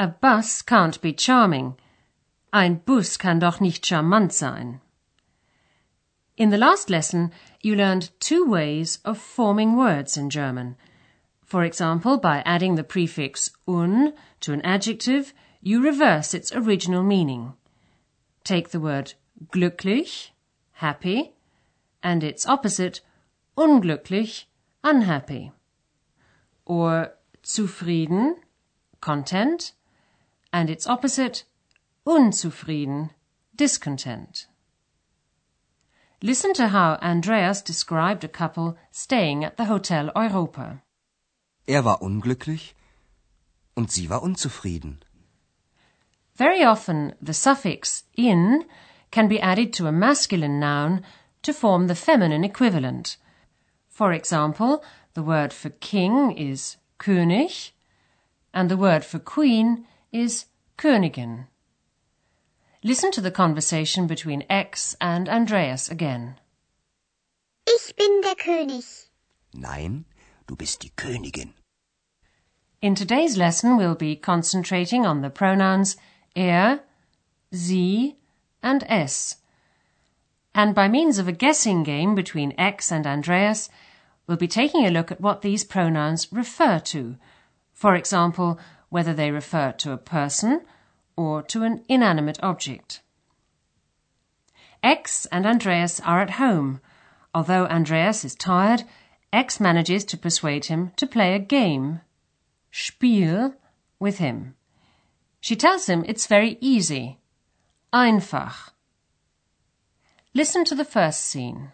A bus can't be charming. Ein Bus kann doch nicht charmant sein. In the last lesson, you learned two ways of forming words in German. For example, by adding the prefix un to an adjective, you reverse its original meaning. Take the word glücklich, happy, and its opposite, unglücklich, unhappy. Or zufrieden, content, and its opposite, unzufrieden, discontent. Listen to how Andreas described a couple staying at the Hotel Europa. Er war unglücklich und sie war unzufrieden. Very often, the suffix in can be added to a masculine noun to form the feminine equivalent. For example, the word for king is König, and the word for queen is Königin. Listen to the conversation between Ex and Andreas again. Ich bin der König. Nein, du bist die Königin. In today's lesson, we'll be concentrating on the pronouns er, sie, and es. And by means of a guessing game between Ex and Andreas, we'll be taking a look at what these pronouns refer to. For example, whether they refer to a person or to an inanimate object. Ex and Andreas are at home. Although Andreas is tired, Ex manages to persuade him to play a game, Spiel, with him. She tells him it's very easy, einfach. Listen to the first scene.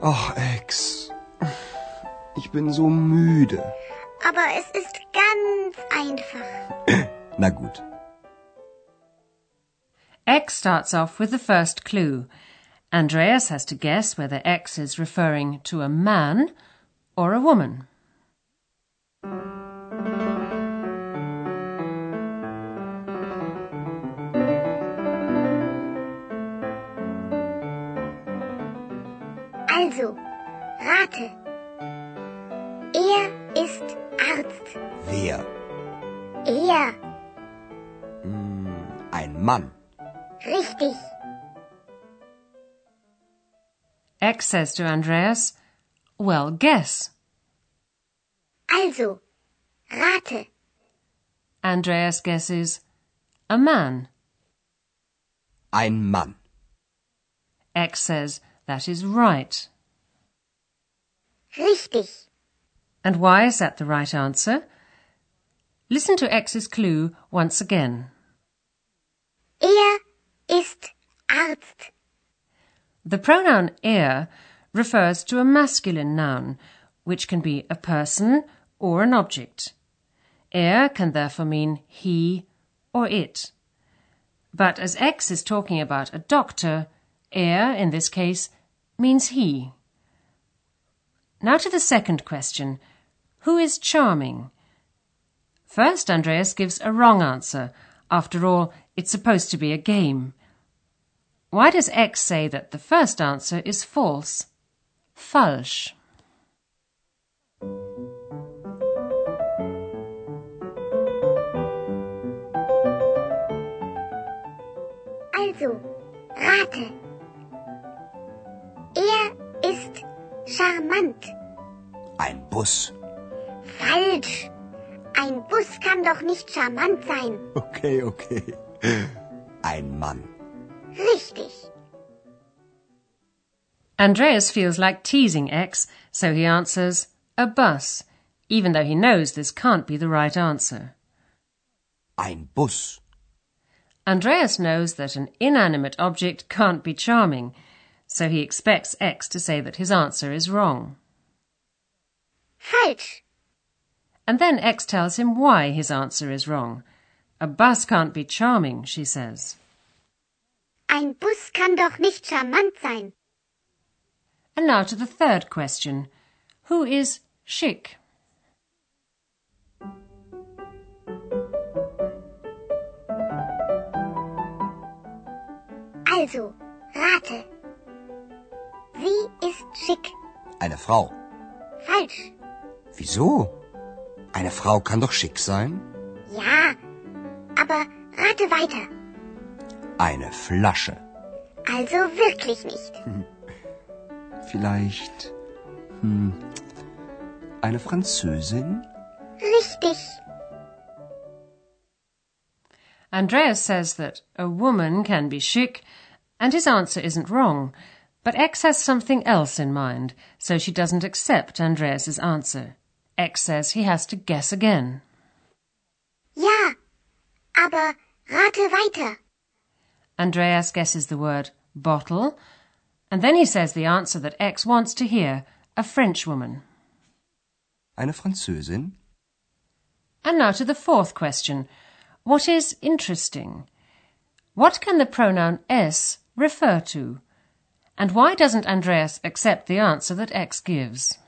Ach, Ex. Ich bin so müde. Aber es ist ganz einfach. Na gut. Ex starts off with the first clue. Andreas has to guess whether Ex is referring to a man or a woman. Also, rate. Er ist Arzt. Wer? Er. Hm, ein Mann. Richtig. Ex says to Andreas, Well, guess. Also, rate. Andreas guesses, A man. Ein Mann. Ex says, That is right. Richtig. And why is that the right answer? Listen to Ex's clue once again. Er ist Arzt. The pronoun er refers to a masculine noun, which can be a person or an object. Er can therefore mean he or it. But as Ex is talking about a doctor, er, in this case, means he. Now to the second question. Who is charming? First, Andreas gives a wrong answer. After all, it's supposed to be a game. Why does Ex say that the first answer is false? Falsch. Also, rate. Er ist charmant. Ein Bus. Falsch. Ein Bus kann doch nicht charmant sein. Okay, okay. Ein Mann. Richtig. Andreas feels like teasing Ex, so he answers, a bus, even though he knows this can't be the right answer. Ein Bus. Andreas knows that an inanimate object can't be charming, so he expects Ex to say that his answer is wrong. Falsch. And then Ex tells him why his answer is wrong. A bus can't be charming, she says. Ein Bus kann doch nicht charmant sein. And now to the third question. Who is schick? Also, rate. Sie ist schick. Eine Frau. Falsch. Wieso? Eine Frau kann doch schick sein. Ja, aber rate weiter. Eine Flasche. Also wirklich nicht. Vielleicht. Hm, eine Französin? Richtig. Andreas says that a woman can be chic, and his answer isn't wrong. But Ex has something else in mind, so she doesn't accept Andreas's answer. Ex says he has to guess again. Ja, aber rate weiter. Andreas guesses the word bottle, and then he says the answer that Ex wants to hear a French woman. Eine Französin? And now to the fourth question. What is interesting? What can the pronoun es refer to? And why doesn't Andreas accept the answer that Ex gives?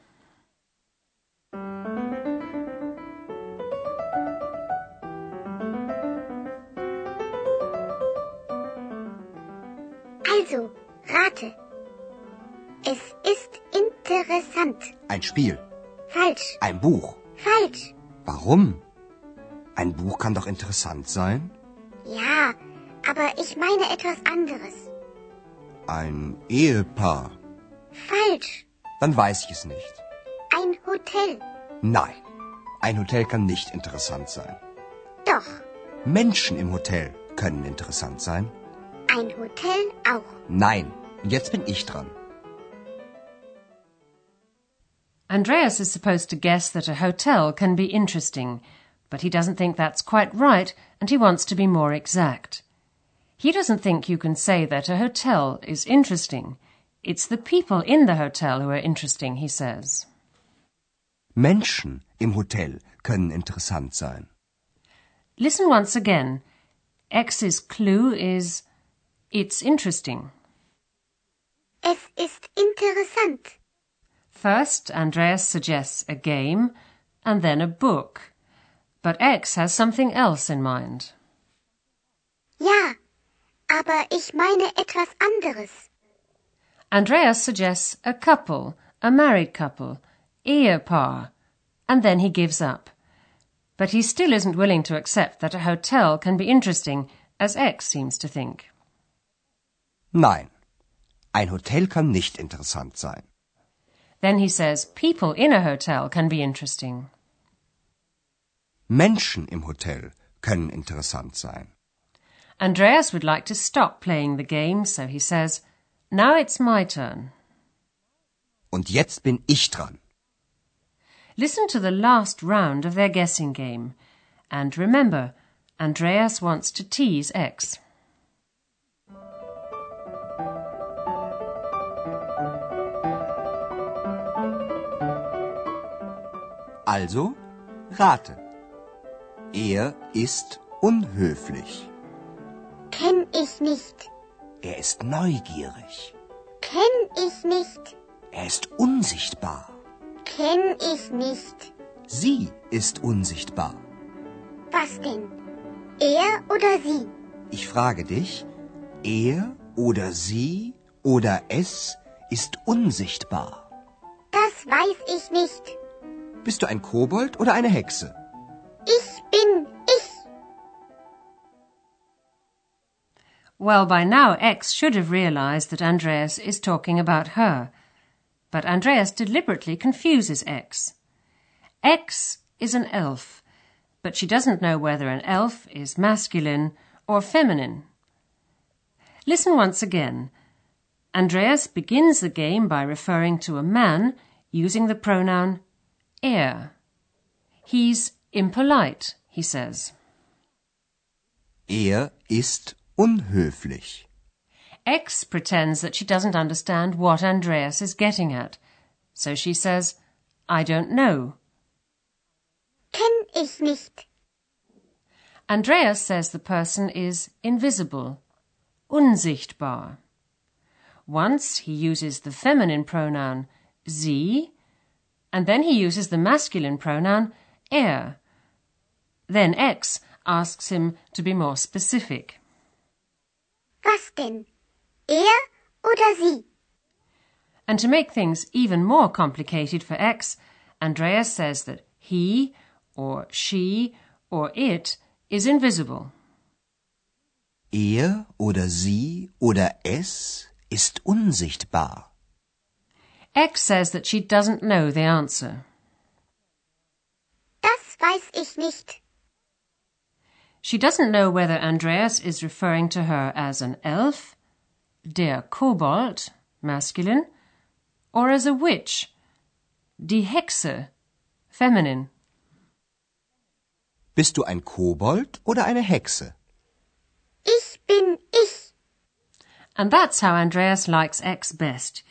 Also, rate. Es ist interessant. Ein Spiel. Falsch. Ein Buch. Falsch. Warum? Ein Buch kann doch interessant sein. Ja, aber ich meine etwas anderes. Ein Ehepaar. Falsch. Dann weiß ich es nicht. Ein Hotel. Nein. Ein Hotel kann nicht interessant sein. Doch. Menschen im Hotel können interessant sein. Ein Hotel auch. Nein. Jetzt bin ich dran. Andreas is supposed to guess that a hotel can be interesting, but he doesn't think that's quite right and he wants to be more exact. He doesn't think you can say that a hotel is interesting. It's the people in the hotel who are interesting, he says. Menschen im Hotel können interessant sein. Listen once again. Ex's clue is it's interesting. Es ist interessant. First, Andreas suggests a game and then a book. But Ex has something else in mind. Ja, aber ich meine etwas anderes. Andreas suggests a couple, a married couple, Ehepaar, and then he gives up. But he still isn't willing to accept that a hotel can be interesting, as Ex seems to think. Nein. Ein Hotel kann nicht interessant sein. Then he says people in a hotel can be interesting. Menschen im Hotel können interessant sein. Andreas would like to stop playing the game, so he says, Now it's my turn. Und jetzt bin ich dran. Listen to the last round of their guessing game. And remember, Andreas wants to tease Ex. Also, rate. Er ist unhöflich. Ich nicht. Er ist neugierig. Kenn ich nicht. Er ist unsichtbar. Kenn ich nicht. Sie ist unsichtbar. Was denn? Er oder sie? Ich frage dich, er oder sie oder es ist unsichtbar. Das weiß ich nicht. Bist du ein Kobold oder eine Hexe? Ich bin Well, by now, Ex should have realized that Andreas is talking about her. But Andreas deliberately confuses Ex. Ex is an elf, but she doesn't know whether an elf is masculine or feminine. Listen once again. Andreas begins the game by referring to a man using the pronoun er. He's impolite, he says. Er ist unhöflich. Ex pretends that she doesn't understand what Andreas is getting at. So she says, I don't know. Kenn ich nicht. Andreas says the person is invisible, unsichtbar. Once he uses the feminine pronoun sie, and then he uses the masculine pronoun er. Then Ex asks him to be more specific. Was denn? Er oder sie? And to make things even more complicated for Ex, Andreas says that he, or she, or it is invisible. Er oder sie oder es ist unsichtbar. Ex says that she doesn't know the answer. Das weiß ich nicht. She doesn't know whether Andreas is referring to her as an elf, der Kobold, masculine, or as a witch, die Hexe, feminine. Bist du ein Kobold oder eine Hexe? Ich bin ich. And that's how Andreas likes Ex best.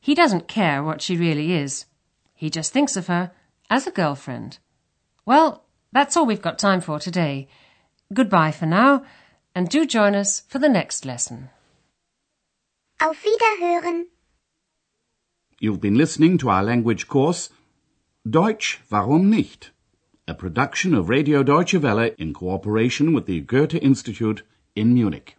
He doesn't care what she really is. He just thinks of her as a girlfriend. Well, that's all we've got time for today. Goodbye for now, and do join us for the next lesson. Auf Wiederhören. You've been listening to our language course Deutsch, warum nicht? A production of Radio Deutsche Welle in cooperation with the Goethe Institute in Munich.